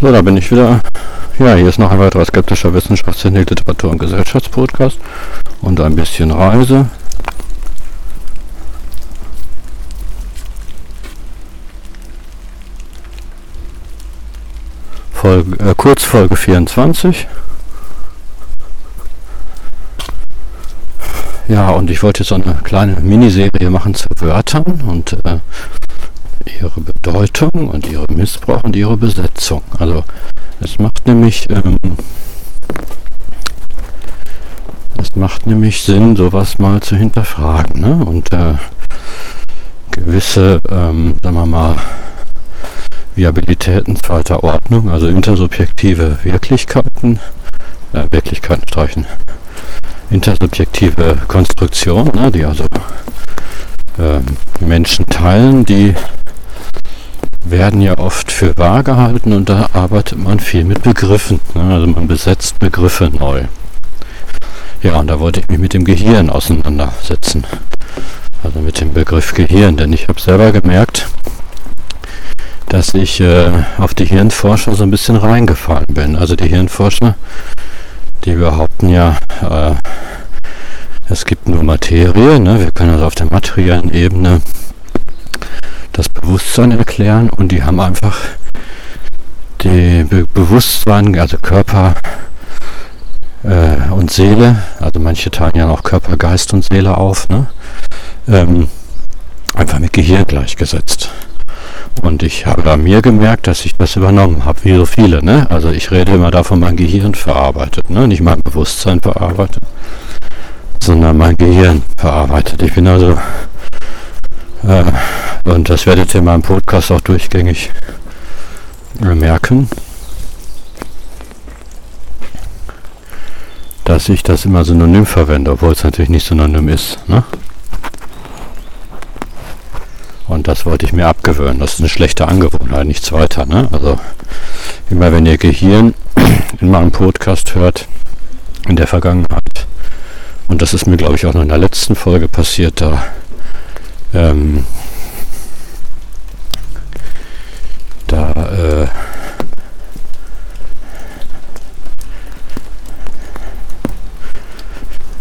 So, da bin ich wieder. Ja, hier ist noch ein weiterer skeptischer Wissenschaftstechnik, Literatur und Gesellschaftspodcast und ein bisschen Reise. Folge, äh, Kurzfolge 24. Ja, und ich wollte jetzt so eine kleine Miniserie machen zu Wörtern und äh, ihre Bedeutung und ihre Missbrauch und ihre Besetzung. Also es macht nämlich ähm, es macht nämlich Sinn, sowas mal zu hinterfragen ne? und äh, gewisse, ähm, sagen wir mal, Viabilitäten zweiter Ordnung, also intersubjektive Wirklichkeiten, äh, Wirklichkeiten streichen, intersubjektive Konstruktion, ne, die also äh, Menschen teilen, die werden ja oft für wahr gehalten und da arbeitet man viel mit Begriffen. Ne? Also man besetzt Begriffe neu. Ja, und da wollte ich mich mit dem Gehirn auseinandersetzen. Also mit dem Begriff Gehirn, denn ich habe selber gemerkt, dass ich äh, auf die Hirnforscher so ein bisschen reingefallen bin. Also die Hirnforscher, die behaupten ja, äh, es gibt nur Materie, ne? wir können also auf der materiellen Ebene das Bewusstsein erklären und die haben einfach die Be Bewusstsein, also Körper äh, und Seele, also manche teilen ja auch Körper, Geist und Seele auf, ne? ähm, einfach mit Gehirn gleichgesetzt. Und ich habe bei mir gemerkt, dass ich das übernommen habe, wie so viele. Ne? Also ich rede immer davon, mein Gehirn verarbeitet, ne? nicht mein Bewusstsein verarbeitet, sondern mein Gehirn verarbeitet. Ich bin also und das werdet ihr in meinem Podcast auch durchgängig merken, dass ich das immer synonym verwende, obwohl es natürlich nicht synonym ist. Ne? Und das wollte ich mir abgewöhnen. Das ist eine schlechte Angewohnheit, nichts weiter. Ne? Also immer wenn ihr Gehirn in meinem Podcast hört, in der Vergangenheit, und das ist mir glaube ich auch noch in der letzten Folge passiert, da ähm, da äh,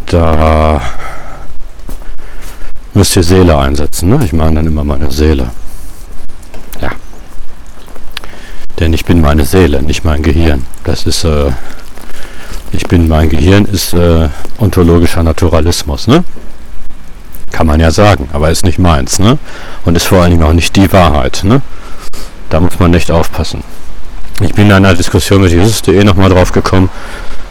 da müsst ihr Seele einsetzen. Ne? Ich meine dann immer meine Seele. Ja. Denn ich bin meine Seele, nicht mein Gehirn. Das ist, äh, ich bin mein Gehirn ist äh, ontologischer Naturalismus. Ne? Kann man ja sagen, aber ist nicht meins, ne? Und ist vor allen Dingen auch nicht die Wahrheit, ne? Da muss man nicht aufpassen. Ich bin in einer Diskussion mit Jesus.de nochmal drauf gekommen.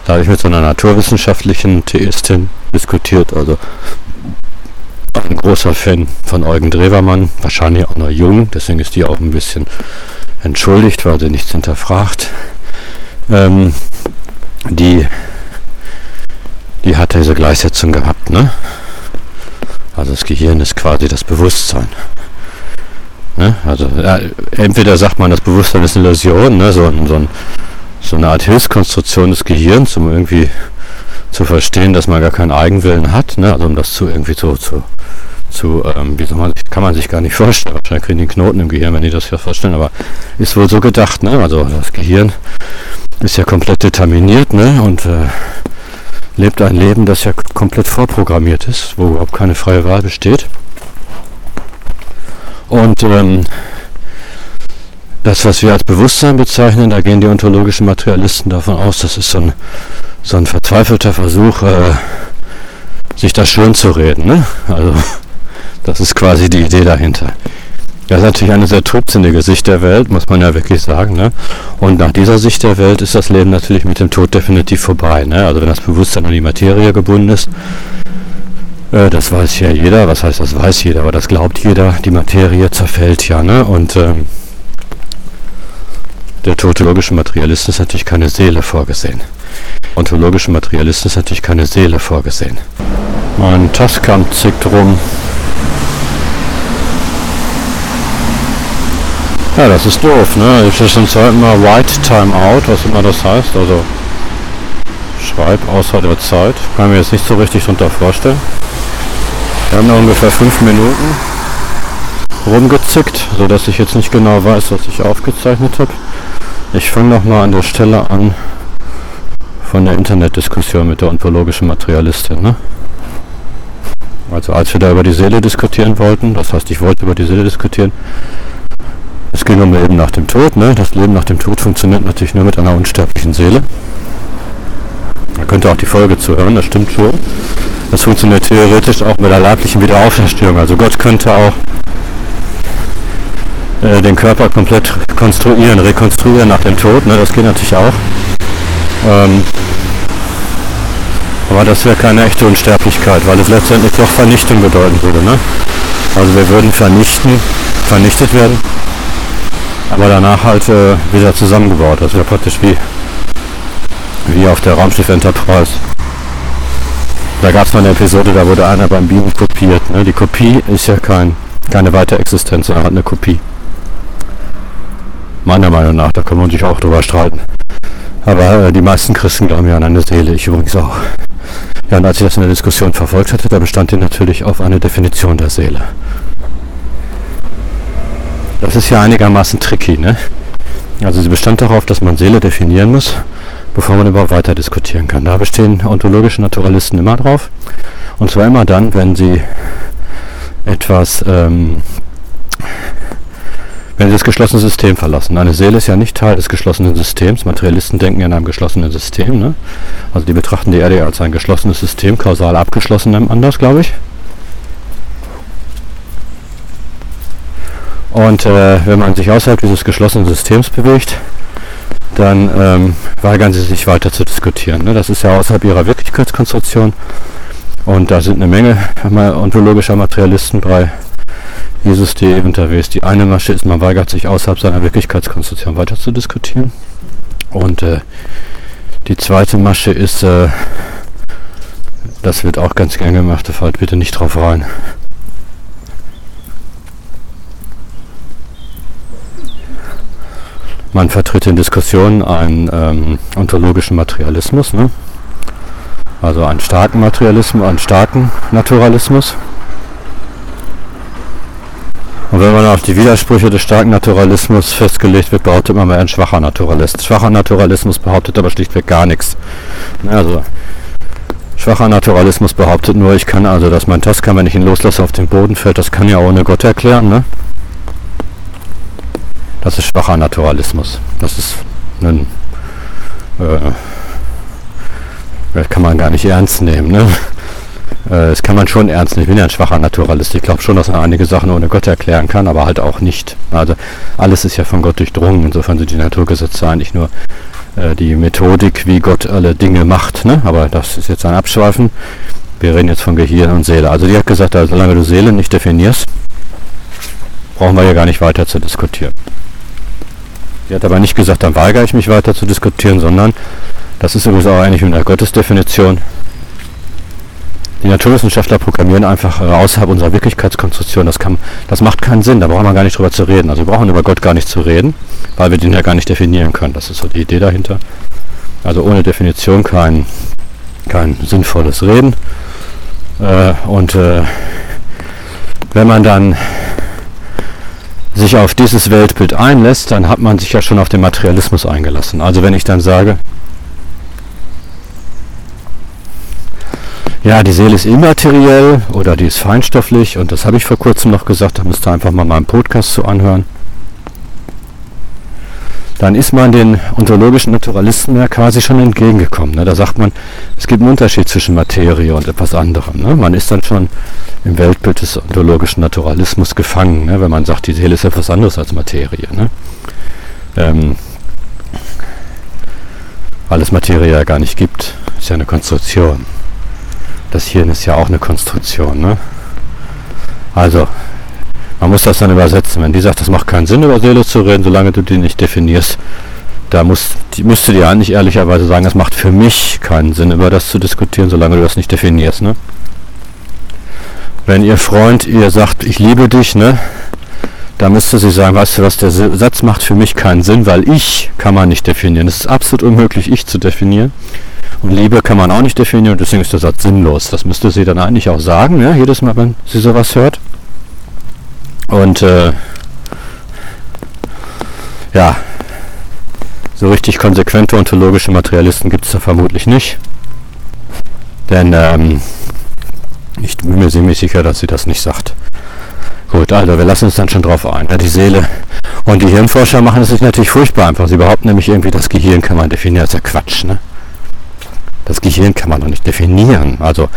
Da habe ich mit so einer naturwissenschaftlichen Theistin diskutiert, also ein großer Fan von Eugen Drewermann, wahrscheinlich auch noch jung, deswegen ist die auch ein bisschen entschuldigt, weil sie nichts hinterfragt. Ähm, die, die hat diese Gleichsetzung gehabt, ne? Also das Gehirn ist quasi das Bewusstsein. Ne? Also ja, entweder sagt man, das Bewusstsein ist eine Illusion, ne? so, so, so eine Art Hilfskonstruktion des Gehirns, um irgendwie zu verstehen, dass man gar keinen Eigenwillen hat, ne? also um das zu irgendwie zu, zu, zu ähm, wie soll man kann man sich gar nicht vorstellen. Wahrscheinlich kriegen die Knoten im Gehirn, wenn die das ja vorstellen, aber ist wohl so gedacht, ne? Also das Gehirn ist ja komplett determiniert, ne? Und äh, lebt ein Leben, das ja komplett vorprogrammiert ist, wo überhaupt keine freie Wahl besteht. Und ähm, das, was wir als Bewusstsein bezeichnen, da gehen die ontologischen Materialisten davon aus, das ist so ein, so ein verzweifelter Versuch, äh, sich das schön zu reden. Ne? Also das ist quasi die Idee dahinter. Das ist natürlich eine sehr trübsinnige Sicht der Welt, muss man ja wirklich sagen. Ne? Und nach dieser Sicht der Welt ist das Leben natürlich mit dem Tod definitiv vorbei. Ne? Also wenn das Bewusstsein an die Materie gebunden ist, äh, das weiß ja jeder. Was heißt, das weiß jeder, aber das glaubt jeder. Die Materie zerfällt ja. Ne? Und ähm, der tautologische Materialist ist natürlich keine Seele vorgesehen. Ontologische Materialist ist natürlich keine Seele vorgesehen. Mein Tascam zickt rum. Ja, das ist doof, ne? Ich schon Zeit mal White Time Out, was immer das heißt. Also schreib außer der Zeit. Kann mir jetzt nicht so richtig drunter vorstellen. Wir haben noch ungefähr fünf Minuten rumgezickt, so dass ich jetzt nicht genau weiß, was ich aufgezeichnet habe. Ich fange nochmal an der Stelle an von der Internetdiskussion mit der ontologischen Materialistin. Ne? Also als wir da über die Seele diskutieren wollten, das heißt ich wollte über die Seele diskutieren, es ging um Leben nach dem Tod. Ne? Das Leben nach dem Tod funktioniert natürlich nur mit einer unsterblichen Seele. Da könnte auch die Folge zuhören, das stimmt schon. Das funktioniert theoretisch auch mit der leiblichen Wiederauferstehung. Also Gott könnte auch äh, den Körper komplett konstruieren, rekonstruieren nach dem Tod. Ne? Das geht natürlich auch. Ähm, aber das wäre keine echte Unsterblichkeit, weil es letztendlich doch Vernichtung bedeuten würde. Ne? Also wir würden vernichten, vernichtet werden, aber danach halt äh, wieder zusammengebaut. Das wäre praktisch wie, wie auf der Raumschiff Enterprise. Da gab es mal eine Episode, da wurde einer beim Beamen kopiert. Ne? Die Kopie ist ja kein, keine weitere Existenz, sondern hat eine Kopie. Meiner Meinung nach, da kann man sich auch drüber streiten. Aber äh, die meisten Christen glauben ja an eine Seele, ich übrigens auch. Ja, und als ich das in der Diskussion verfolgt hatte, da bestand die natürlich auf eine Definition der Seele. Das ist ja einigermaßen tricky, ne? Also sie bestand darauf, dass man Seele definieren muss, bevor man überhaupt weiter diskutieren kann. Da bestehen ontologische Naturalisten immer drauf. Und zwar immer dann, wenn sie etwas, ähm, wenn sie das geschlossene System verlassen. Eine Seele ist ja nicht Teil des geschlossenen Systems. Materialisten denken ja in einem geschlossenen System. Ne? Also die betrachten die Erde als ein geschlossenes System, kausal abgeschlossen, anders, glaube ich. Und äh, wenn man sich außerhalb dieses geschlossenen Systems bewegt, dann ähm, weigern sie sich weiter zu diskutieren. Ne? Das ist ja außerhalb ihrer Wirklichkeitskonstruktion. Und da sind eine Menge ontologischer Materialisten bei Jesus.de unterwegs. Die eine Masche ist, man weigert sich außerhalb seiner Wirklichkeitskonstruktion weiter zu diskutieren. Und äh, die zweite Masche ist, äh, das wird auch ganz gern gemacht, da fällt bitte nicht drauf rein. Man vertritt in Diskussionen einen ähm, ontologischen Materialismus, ne? also einen starken Materialismus, einen starken Naturalismus. Und wenn man auf die Widersprüche des starken Naturalismus festgelegt wird, behauptet man mal ein schwacher Naturalist. Schwacher Naturalismus behauptet aber schlichtweg gar nichts. Also schwacher Naturalismus behauptet nur, ich kann also, dass mein Tascam, wenn ich ihn loslasse, auf den Boden fällt, das kann ja ohne Gott erklären. Ne? Das ist schwacher Naturalismus. Das ist ein, äh, kann man gar nicht ernst nehmen. Ne? Äh, das kann man schon ernst nehmen. Ich bin ja ein schwacher Naturalist. Ich glaube schon, dass man einige Sachen ohne Gott erklären kann, aber halt auch nicht. Also alles ist ja von Gott durchdrungen. Insofern sind die Naturgesetze eigentlich nur äh, die Methodik, wie Gott alle Dinge macht. Ne? Aber das ist jetzt ein Abschweifen. Wir reden jetzt von Gehirn und Seele. Also die hat gesagt, also, solange du Seele nicht definierst, brauchen wir ja gar nicht weiter zu diskutieren. Sie hat aber nicht gesagt, dann weigere ich mich weiter zu diskutieren, sondern das ist übrigens auch eigentlich in der Gottesdefinition. Die Naturwissenschaftler programmieren einfach außerhalb unserer Wirklichkeitskonstruktion. Das, kann, das macht keinen Sinn, da brauchen wir gar nicht drüber zu reden. Also wir brauchen über Gott gar nicht zu reden, weil wir den ja gar nicht definieren können. Das ist so die Idee dahinter. Also ohne Definition kein, kein sinnvolles Reden. Äh, und äh, wenn man dann sich auf dieses Weltbild einlässt, dann hat man sich ja schon auf den Materialismus eingelassen. Also wenn ich dann sage, ja, die Seele ist immateriell oder die ist feinstofflich und das habe ich vor kurzem noch gesagt, da müsst ihr einfach mal meinen Podcast zu anhören. Dann ist man den ontologischen Naturalisten ja quasi schon entgegengekommen. Ne? Da sagt man, es gibt einen Unterschied zwischen Materie und etwas anderem. Ne? Man ist dann schon im Weltbild des ontologischen Naturalismus gefangen, ne? wenn man sagt, die Seele ist etwas anderes als Materie. Ne? Ähm, weil es Materie ja gar nicht gibt. Ist ja eine Konstruktion. Das Hirn ist ja auch eine Konstruktion. Ne? Also, man muss das dann übersetzen. Wenn die sagt, das macht keinen Sinn, über Seele zu reden, solange du die nicht definierst, da muss, die müsste dir eigentlich ehrlicherweise sagen, es macht für mich keinen Sinn, über das zu diskutieren, solange du das nicht definierst. Ne? Wenn ihr Freund ihr sagt, ich liebe dich, ne, da müsste sie sagen, weißt du was, der Satz macht für mich keinen Sinn, weil ich kann man nicht definieren. Es ist absolut unmöglich, ich zu definieren. Und Liebe kann man auch nicht definieren deswegen ist der Satz sinnlos. Das müsste sie dann eigentlich auch sagen, ja, jedes Mal, wenn sie sowas hört. Und äh, ja, So richtig konsequente ontologische Materialisten gibt es da vermutlich nicht. Denn ähm, ich bin mir ziemlich sicher, dass sie das nicht sagt. Gut, also wir lassen uns dann schon drauf ein. Ja, die Seele. Und die Hirnforscher machen es sich natürlich furchtbar einfach. Sie behaupten nämlich irgendwie, das Gehirn kann man definieren. Das ist ja Quatsch, ne? Das Gehirn kann man doch nicht definieren. Also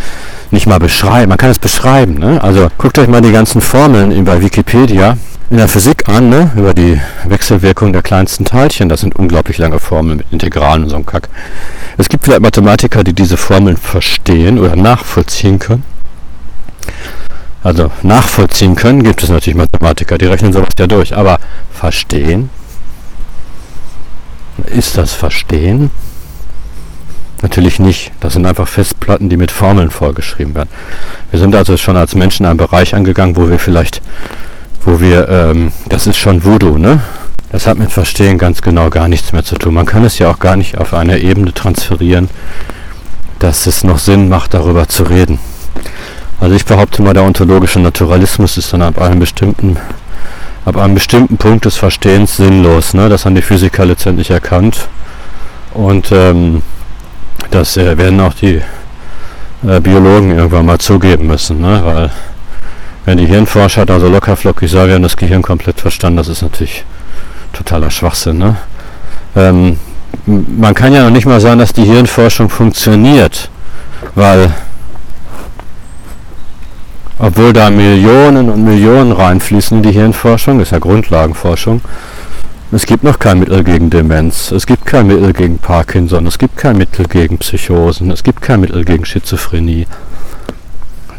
nicht mal beschreiben. Man kann es beschreiben, ne? Also guckt euch mal die ganzen Formeln bei Wikipedia in der Physik an, ne? Über die Wechselwirkung der kleinsten Teilchen. Das sind unglaublich lange Formeln mit Integralen und so einem Kack. Es gibt vielleicht Mathematiker, die diese Formeln verstehen oder nachvollziehen können. Also nachvollziehen können gibt es natürlich Mathematiker, die rechnen sowas ja durch. Aber verstehen? Ist das Verstehen? Natürlich nicht. Das sind einfach Festplatten, die mit Formeln vorgeschrieben werden. Wir sind also schon als Menschen einen Bereich angegangen, wo wir vielleicht, wo wir, ähm, das ist schon Voodoo, ne? Das hat mit Verstehen ganz genau gar nichts mehr zu tun. Man kann es ja auch gar nicht auf eine Ebene transferieren, dass es noch Sinn macht, darüber zu reden. Also ich behaupte mal, der ontologische Naturalismus ist dann ab einem bestimmten, ab einem bestimmten Punkt des Verstehens sinnlos. Ne? Das haben die Physiker letztendlich erkannt. Und ähm, das äh, werden auch die äh, Biologen irgendwann mal zugeben müssen. Ne? Weil wenn die Hirnforscher da so lockerflockig sagen, wir haben das Gehirn komplett verstanden, das ist natürlich totaler Schwachsinn. Ne? Ähm, man kann ja noch nicht mal sagen, dass die Hirnforschung funktioniert, weil obwohl da Millionen und Millionen reinfließen in die Hirnforschung, ist ja Grundlagenforschung. Es gibt noch kein Mittel gegen Demenz, es gibt kein Mittel gegen Parkinson, es gibt kein Mittel gegen Psychosen, es gibt kein Mittel gegen Schizophrenie.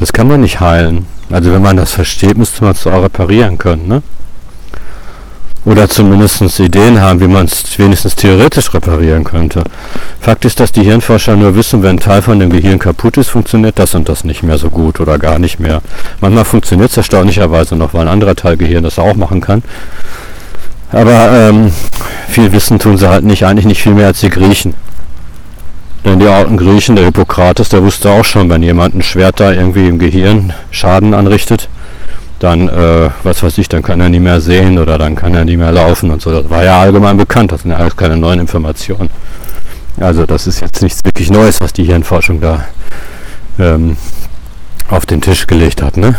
Das kann man nicht heilen. Also wenn man das versteht, müsste man es auch reparieren können. Ne? Oder zumindest Ideen haben, wie man es wenigstens theoretisch reparieren könnte. Fakt ist, dass die Hirnforscher nur wissen, wenn ein Teil von dem Gehirn kaputt ist, funktioniert das und das nicht mehr so gut oder gar nicht mehr. Manchmal funktioniert es erstaunlicherweise noch, weil ein anderer Teil Gehirn das auch machen kann. Aber ähm, viel Wissen tun sie halt nicht, eigentlich nicht viel mehr als die Griechen. Denn die alten Griechen, der Hippokrates, der wusste auch schon, wenn jemand ein Schwert da irgendwie im Gehirn Schaden anrichtet, dann, äh, was weiß ich, dann kann er nie mehr sehen oder dann kann er nie mehr laufen und so. Das war ja allgemein bekannt, das sind ja alles keine neuen Informationen. Also das ist jetzt nichts wirklich Neues, was die Hirnforschung da ähm, auf den Tisch gelegt hat. Ne?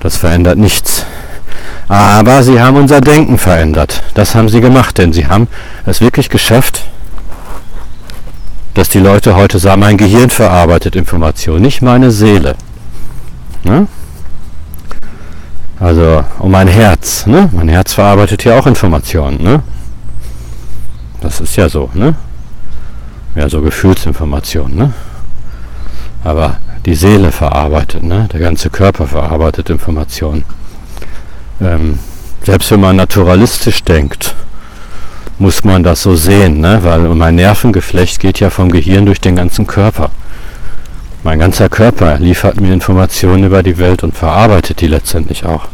Das verändert nichts. Aber sie haben unser Denken verändert. Das haben sie gemacht, denn sie haben es wirklich geschafft, dass die Leute heute sagen, mein Gehirn verarbeitet Informationen, nicht meine Seele. Ne? Also, und mein Herz, ne? Mein Herz verarbeitet ja auch Informationen, ne? Das ist ja so, ne? Ja, so Gefühlsinformationen, ne? Aber die Seele verarbeitet, ne? Der ganze Körper verarbeitet Informationen. Ähm, selbst wenn man naturalistisch denkt, muss man das so sehen, ne? Weil mein Nervengeflecht geht ja vom Gehirn durch den ganzen Körper. Mein ganzer Körper liefert mir Informationen über die Welt und verarbeitet die letztendlich auch.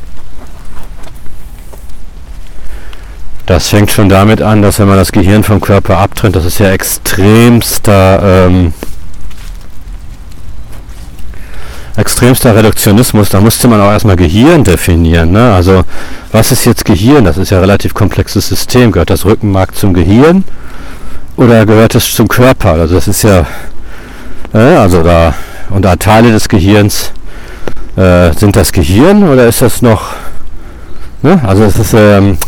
Das fängt schon damit an, dass wenn man das Gehirn vom Körper abtrennt, das ist ja extremster, ähm, extremster Reduktionismus, da musste man auch erstmal Gehirn definieren. Ne? Also was ist jetzt Gehirn? Das ist ja ein relativ komplexes System. Gehört das Rückenmark zum Gehirn oder gehört es zum Körper? Also das ist ja äh, also da, und da Teile des Gehirns, äh, sind das Gehirn oder ist das noch, ne? also es ist, ähm,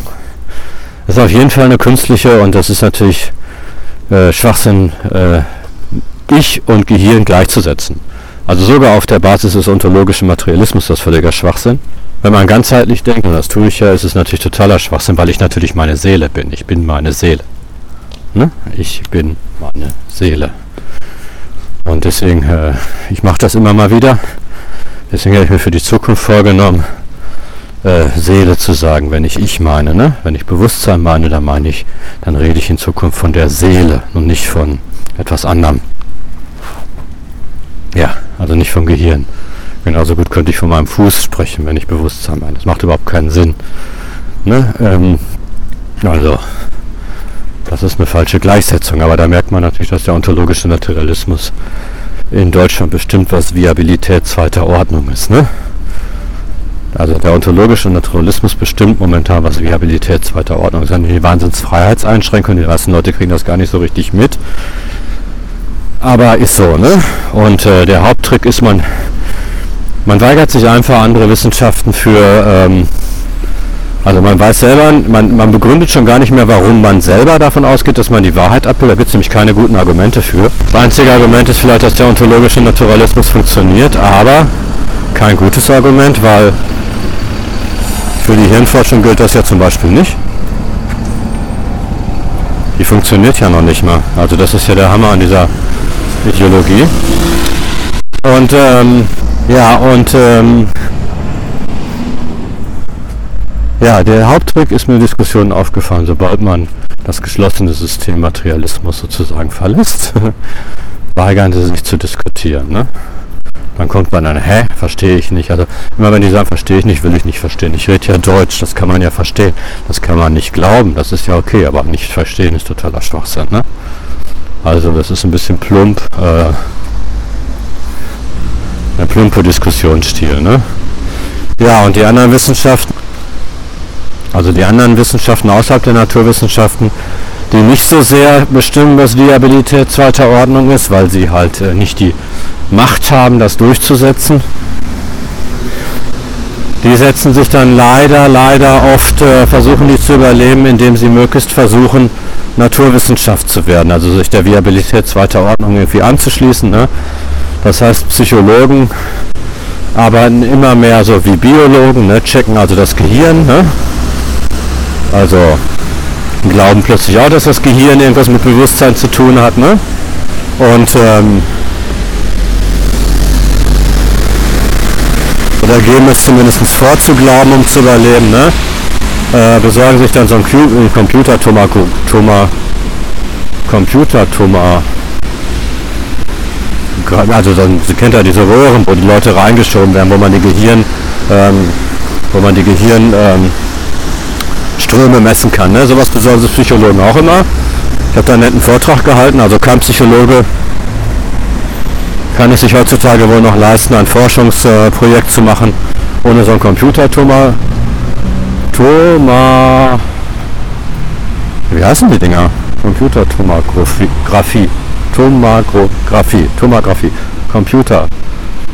ist auf jeden Fall eine künstliche und das ist natürlich äh, Schwachsinn, äh, Ich und Gehirn gleichzusetzen. Also sogar auf der Basis des ontologischen Materialismus das völliger Schwachsinn. Wenn man ganzheitlich denkt, und das tue ich ja, ist es natürlich totaler Schwachsinn, weil ich natürlich meine Seele bin. Ich bin meine Seele. Ne? Ich bin meine Seele. Und deswegen, äh, ich mache das immer mal wieder. Deswegen habe ich mir für die Zukunft vorgenommen, äh, Seele zu sagen, wenn ich ich meine. Ne? Wenn ich Bewusstsein meine, dann meine ich, dann rede ich in Zukunft von der Seele und nicht von etwas anderem. Ja, also nicht vom Gehirn. Genauso gut könnte ich von meinem Fuß sprechen, wenn ich Bewusstsein meine. Das macht überhaupt keinen Sinn. Ne? Ähm, also, das ist eine falsche Gleichsetzung, aber da merkt man natürlich, dass der ontologische Naturalismus in Deutschland bestimmt was Viabilität zweiter Ordnung ist. Ne? Also der ontologische Naturalismus bestimmt momentan, was Viabilität zweiter Ordnung ist. Die Wahnsinnsfreiheitseinschränkung, die meisten Leute kriegen das gar nicht so richtig mit. Aber ist so, ne? Und äh, der Haupttrick ist, man, man weigert sich einfach, andere Wissenschaften für ähm, also man weiß selber, man, man begründet schon gar nicht mehr, warum man selber davon ausgeht, dass man die Wahrheit abbildet. Da gibt es nämlich keine guten Argumente für. Das einzige Argument ist vielleicht, dass der ontologische Naturalismus funktioniert, aber kein gutes Argument, weil für die Hirnforschung gilt das ja zum Beispiel nicht. Die funktioniert ja noch nicht mal. Also das ist ja der Hammer an dieser Ideologie. Und ähm, ja, und ähm, ja, der Haupttrick ist mir in Diskussionen aufgefallen, sobald man das geschlossene System Materialismus sozusagen verlässt, weigern sie sich zu diskutieren. Ne? Dann kommt man dann, hä, verstehe ich nicht. Also immer wenn die sagen, verstehe ich nicht, will ich nicht verstehen. Ich rede ja Deutsch, das kann man ja verstehen. Das kann man nicht glauben, das ist ja okay, aber nicht verstehen ist totaler Schwachsinn. Ne? Also das ist ein bisschen plump, äh, ein plumper Diskussionsstil. Ne? Ja, und die anderen Wissenschaften, also die anderen Wissenschaften außerhalb der Naturwissenschaften, die nicht so sehr bestimmen, was Viabilität zweiter Ordnung ist, weil sie halt äh, nicht die Macht haben, das durchzusetzen. Die setzen sich dann leider, leider oft, äh, versuchen die zu überleben, indem sie möglichst versuchen, Naturwissenschaft zu werden, also sich der Viabilität zweiter Ordnung irgendwie anzuschließen. Ne? Das heißt, Psychologen arbeiten immer mehr so wie Biologen, ne? checken also das Gehirn, ne? Also glauben plötzlich auch, dass das Gehirn irgendwas mit Bewusstsein zu tun hat. Ne? Und ähm, oder geben es zumindest vor zu glauben, um zu überleben. Ne? Äh, besorgen sich dann so ein Computer-Toma, Toma, Computer-Toma, also dann, Sie kennt ja diese Röhren, wo die Leute reingeschoben werden, wo man die Gehirn, ähm, wo man die Gehirn ähm, Ströme messen kann. Ne? Sowas besorgen sich Psychologen auch immer. Ich habe da einen netten Vortrag gehalten, also kein Psychologe kann es sich heutzutage wohl noch leisten, ein Forschungsprojekt zu machen, ohne so einen Computer. Toma, Toma, wie heißen die Dinger? Computertomographie, Tomographie, Tomographie, Computer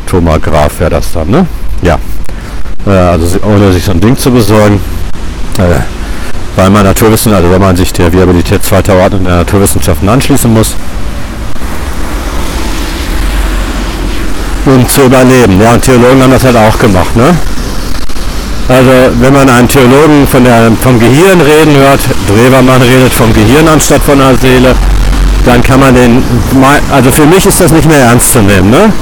Tomograph wäre das dann, ne? Ja. Äh, also ohne sich so ein Ding zu besorgen. Äh, weil man Naturwissen, also wenn man sich der Viabilität zweiter Ordnung der Naturwissenschaften anschließen muss, um zu überleben. Ja, und Theologen haben das halt auch gemacht. Ne? Also wenn man einen Theologen von der, vom Gehirn reden hört, Drewermann redet vom Gehirn anstatt von der Seele, dann kann man den, also für mich ist das nicht mehr ernst zu nehmen. Ne?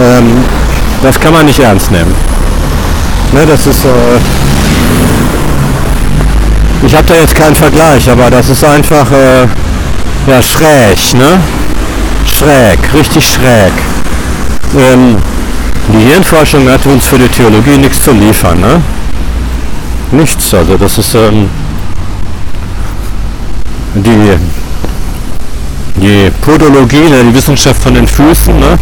Ähm, das kann man nicht ernst nehmen. Ne, das ist... Äh, ich habe da jetzt keinen Vergleich, aber das ist einfach äh, ja schräg, ne? Schräg, richtig schräg. Ähm, die Hirnforschung hat uns für die Theologie nichts zu liefern, ne? Nichts, also das ist ähm, die die Podologie, ne, die Wissenschaft von den Füßen, ne?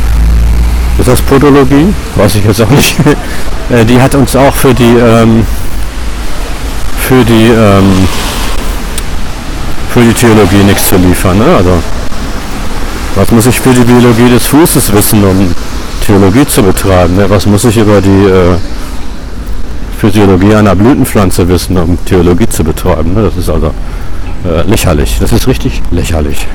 Ist das Podologie? Weiß ich jetzt auch nicht. äh, die hat uns auch für die ähm, für die ähm, für die Theologie nichts zu liefern. Ne? Also was muss ich für die Biologie des Fußes wissen, um Theologie zu betreiben? Ne? Was muss ich über die äh, Physiologie einer Blütenpflanze wissen, um Theologie zu betreiben? Ne? Das ist also äh, lächerlich. Das ist richtig lächerlich.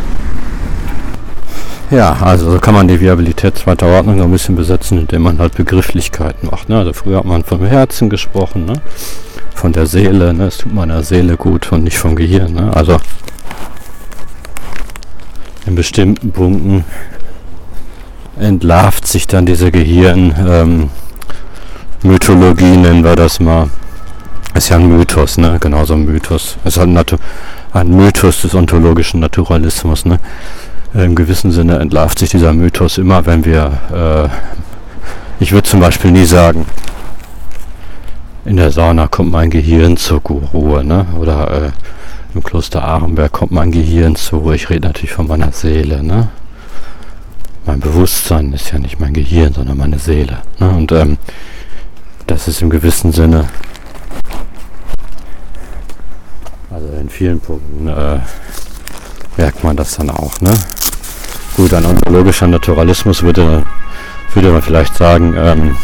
Ja, also so kann man die Viabilität zweiter Ordnung ein bisschen besetzen, indem man halt Begrifflichkeiten macht. Ne? Also früher hat man vom Herzen gesprochen, ne? Von der Seele, ne? es tut meiner Seele gut und nicht vom Gehirn. Ne? Also in bestimmten Punkten entlarvt sich dann diese Gehirn ähm, Mythologie, nennen wir das mal. Ist ja ein Mythos, ne? Genauso ein Mythos. Ist halt ein, ein Mythos des ontologischen Naturalismus, ne? Im gewissen Sinne entlarvt sich dieser Mythos immer, wenn wir, äh, ich würde zum Beispiel nie sagen, in der Sauna kommt mein Gehirn zur Ruhe, ne? Oder äh, im Kloster Arenberg kommt mein Gehirn zur Ruhe. Ich rede natürlich von meiner Seele, ne? Mein Bewusstsein ist ja nicht mein Gehirn, sondern meine Seele. Ne? Und ähm, das das ist im gewissen Sinne, also in vielen Punkten äh, merkt man das dann auch. Ne? Gut, ein ontologischer Naturalismus würde, würde man vielleicht sagen, ähm,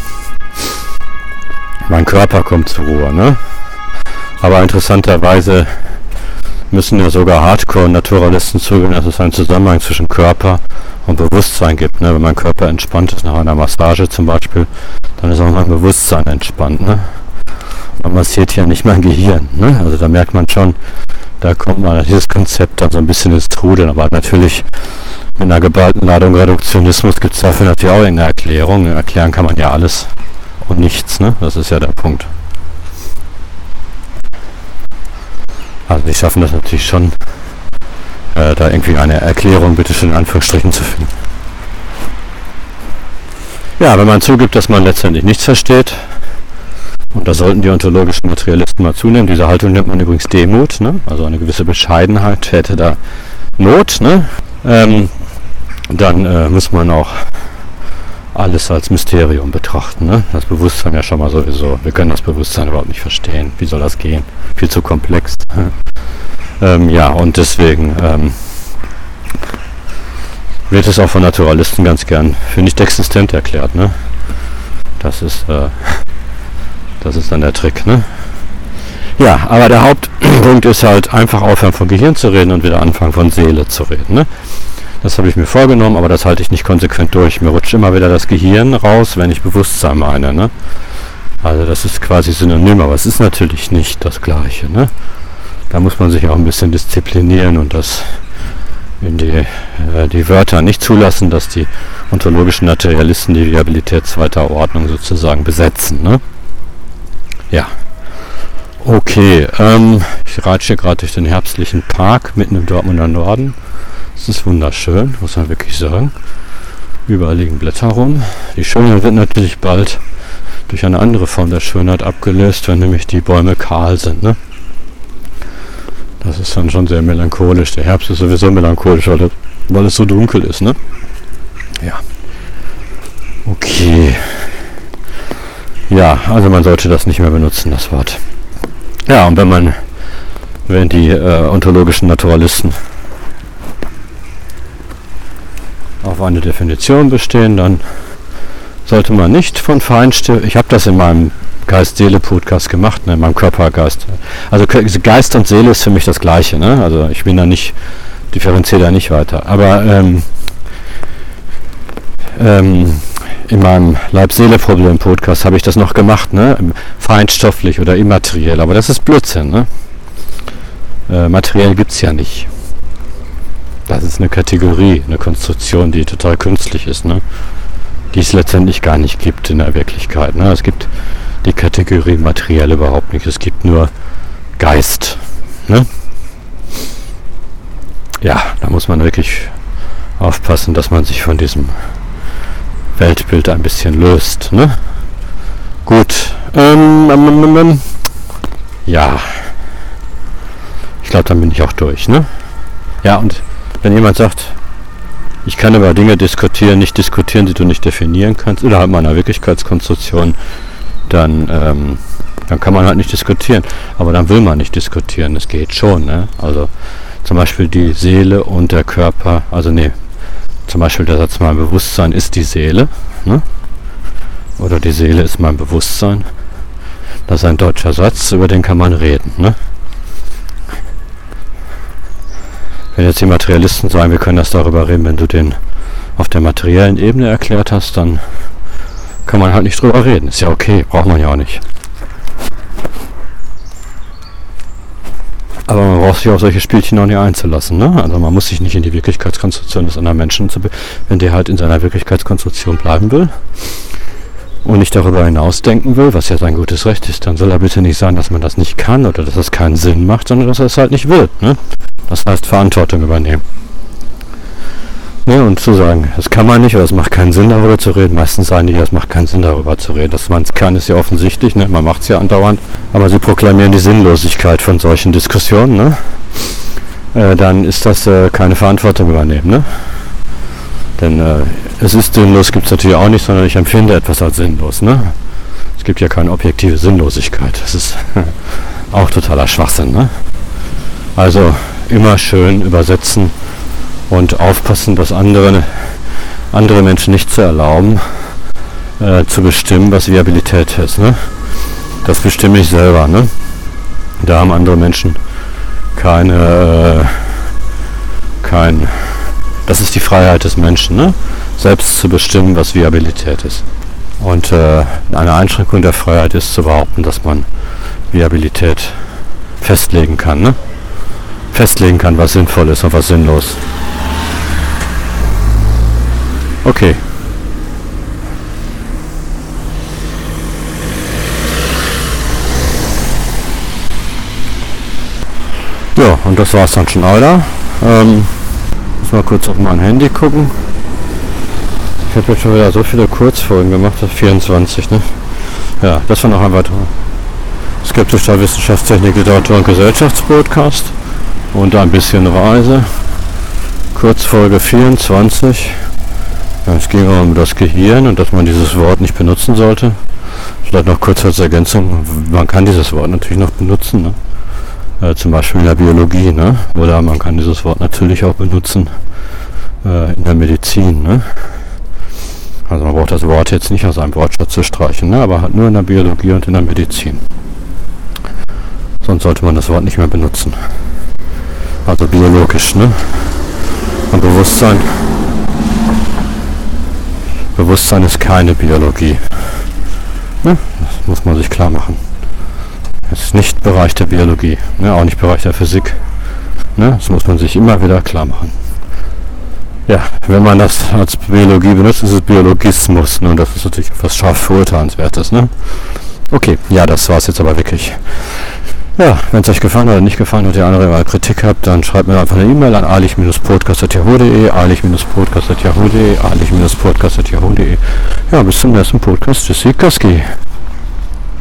mein Körper kommt zur Ruhe. Ne? Aber interessanterweise müssen ja sogar Hardcore-Naturalisten zugeben, dass es einen Zusammenhang zwischen Körper und Bewusstsein gibt. Ne? Wenn mein Körper entspannt ist nach einer Massage zum Beispiel, dann ist auch mein Bewusstsein entspannt. Ne? Man massiert ja nicht mein Gehirn. Ne? Also da merkt man schon, da kommt man dieses Konzept dann so ein bisschen ins Trudeln. Aber natürlich mit einer geballten Ladung Reduktionismus gibt es dafür natürlich auch eine Erklärung. Erklären kann man ja alles und nichts. Ne? Das ist ja der Punkt. Also die schaffen das natürlich schon, äh, da irgendwie eine Erklärung, bitte schön in Anführungsstrichen, zu finden. Ja, wenn man zugibt, dass man letztendlich nichts versteht, und da sollten die ontologischen Materialisten mal zunehmen, diese Haltung nennt man übrigens Demut, ne? also eine gewisse Bescheidenheit hätte da Not, ne? Ähm, dann äh, muss man auch alles als Mysterium betrachten. Ne? Das Bewusstsein ja schon mal sowieso. Wir können das Bewusstsein überhaupt nicht verstehen. Wie soll das gehen? Viel zu komplex. ähm, ja, und deswegen ähm, wird es auch von Naturalisten ganz gern für nicht existent erklärt. Ne? Das ist äh, das ist dann der Trick. Ne? Ja, aber der Hauptpunkt ist halt einfach aufhören von Gehirn zu reden und wieder anfangen von Seele zu reden. Ne? Das habe ich mir vorgenommen, aber das halte ich nicht konsequent durch. Mir rutscht immer wieder das Gehirn raus, wenn ich Bewusstsein meine. Ne? Also das ist quasi synonym, aber es ist natürlich nicht das Gleiche. Ne? Da muss man sich auch ein bisschen disziplinieren und das in die, äh, die Wörter nicht zulassen, dass die ontologischen Materialisten die Viabilität zweiter Ordnung sozusagen besetzen. Ne? Ja. Okay, ähm, ich reite hier gerade durch den herbstlichen Park mitten im Dortmunder Norden. Es ist wunderschön, muss man wirklich sagen. Überall liegen Blätter rum. Die Schönheit wird natürlich bald durch eine andere Form der Schönheit abgelöst, wenn nämlich die Bäume kahl sind. Ne? Das ist dann schon sehr melancholisch. Der Herbst ist sowieso melancholisch, weil, weil es so dunkel ist. Ne? Ja. Okay. Ja, also man sollte das nicht mehr benutzen, das Wort. Ja, und wenn man, wenn die äh, ontologischen Naturalisten auf eine Definition bestehen, dann sollte man nicht von Feinstift, ich habe das in meinem Geist-Seele-Podcast gemacht, ne, in meinem Körpergeist. Also Geist und Seele ist für mich das Gleiche, ne? also ich bin da nicht, differenziere da nicht weiter. Aber ähm, ähm, in meinem Leib-Seele-Problem-Podcast habe ich das noch gemacht, ne? feinstofflich oder immateriell, aber das ist Blödsinn. Ne? Äh, materiell gibt es ja nicht. Das ist eine Kategorie, eine Konstruktion, die total künstlich ist, ne? die es letztendlich gar nicht gibt in der Wirklichkeit. Ne? Es gibt die Kategorie materiell überhaupt nicht. Es gibt nur Geist. Ne? Ja, da muss man wirklich aufpassen, dass man sich von diesem Weltbild ein bisschen löst. Ne? Gut. Ähm, ähm, ähm, ähm ja. Ich glaube, dann bin ich auch durch. Ne? Ja, und wenn jemand sagt, ich kann über Dinge diskutieren, nicht diskutieren, die du nicht definieren kannst, innerhalb meiner Wirklichkeitskonstruktion, dann, ähm, dann kann man halt nicht diskutieren. Aber dann will man nicht diskutieren. Es geht schon. Ne? Also zum Beispiel die Seele und der Körper, also nee, zum Beispiel der Satz, mein Bewusstsein ist die Seele. Ne? Oder die Seele ist mein Bewusstsein. Das ist ein deutscher Satz, über den kann man reden. Ne? Wenn jetzt die Materialisten sagen, wir können das darüber reden, wenn du den auf der materiellen Ebene erklärt hast, dann kann man halt nicht drüber reden. Ist ja okay, braucht man ja auch nicht. Aber man braucht sich auf solche Spielchen auch nicht einzulassen. Ne? Also man muss sich nicht in die Wirklichkeitskonstruktion des anderen Menschen zu wenn der halt in seiner Wirklichkeitskonstruktion bleiben will und nicht darüber hinausdenken will, was ja sein gutes Recht ist, dann soll er bitte nicht sagen, dass man das nicht kann oder dass es keinen Sinn macht, sondern dass er es halt nicht will. Ne? Das heißt Verantwortung übernehmen. Ne, und zu sagen, das kann man nicht oder es macht keinen Sinn darüber zu reden. Meistens sagen die, es macht keinen Sinn darüber zu reden. Dass man es kann, ist ja offensichtlich, ne? man macht es ja andauernd. Aber sie proklamieren die Sinnlosigkeit von solchen Diskussionen. Ne? Äh, dann ist das äh, keine Verantwortung übernehmen. Ne? Denn äh, es ist sinnlos, gibt es natürlich auch nicht, sondern ich empfinde etwas als sinnlos. Ne? Es gibt ja keine objektive Sinnlosigkeit. Das ist auch totaler Schwachsinn. Ne? Also immer schön übersetzen und aufpassen, dass andere, andere Menschen nicht zu erlauben, äh, zu bestimmen, was Viabilität ist. Ne? Das bestimme ich selber. Ne? Da haben andere Menschen keine, äh, kein, das ist die Freiheit des Menschen, ne? Selbst zu bestimmen, was Viabilität ist. Und äh, eine Einschränkung der Freiheit ist zu behaupten, dass man Viabilität festlegen kann. Ne? Festlegen kann, was sinnvoll ist und was sinnlos. Okay. Ja, und das war es dann schon, Alter. Ähm, muss mal kurz auf mein Handy gucken. Ich habe jetzt schon wieder so viele Kurzfolgen gemacht, das 24, ne? Ja, das war noch ein weiterer skeptischer Wissenschaftstechnik, Literatur und Gesellschaftspodcast und ein bisschen Reise. Kurzfolge 24. Es ging um das Gehirn und dass man dieses Wort nicht benutzen sollte. Vielleicht noch kurz als Ergänzung, man kann dieses Wort natürlich noch benutzen. Ne? Äh, zum Beispiel in der Biologie, ne? Oder man kann dieses Wort natürlich auch benutzen äh, in der Medizin, ne? Also man braucht das Wort jetzt nicht aus einem Wortschatz zu streichen, ne? aber halt nur in der Biologie und in der Medizin. Sonst sollte man das Wort nicht mehr benutzen. Also biologisch, ne? Und Bewusstsein. Bewusstsein ist keine Biologie. Ne? Das muss man sich klar machen. Es ist nicht Bereich der Biologie, ne? auch nicht Bereich der Physik. Ne? Das muss man sich immer wieder klar machen. Ja, wenn man das als Biologie benutzt, ist es Biologismus. Ne? Und das ist natürlich etwas scharf verurteilenswertes. Ne? Okay, ja, das war es jetzt aber wirklich. Ja, wenn es euch gefallen oder nicht gefallen hat, ihr andere mal Kritik habt, dann schreibt mir einfach eine E-Mail an alich-podcast.yahoo.de, alich-podcast.yahoo.de, alich-podcast.yahoo.de. Ja, bis zum nächsten Podcast. Tschüssi, Kaski.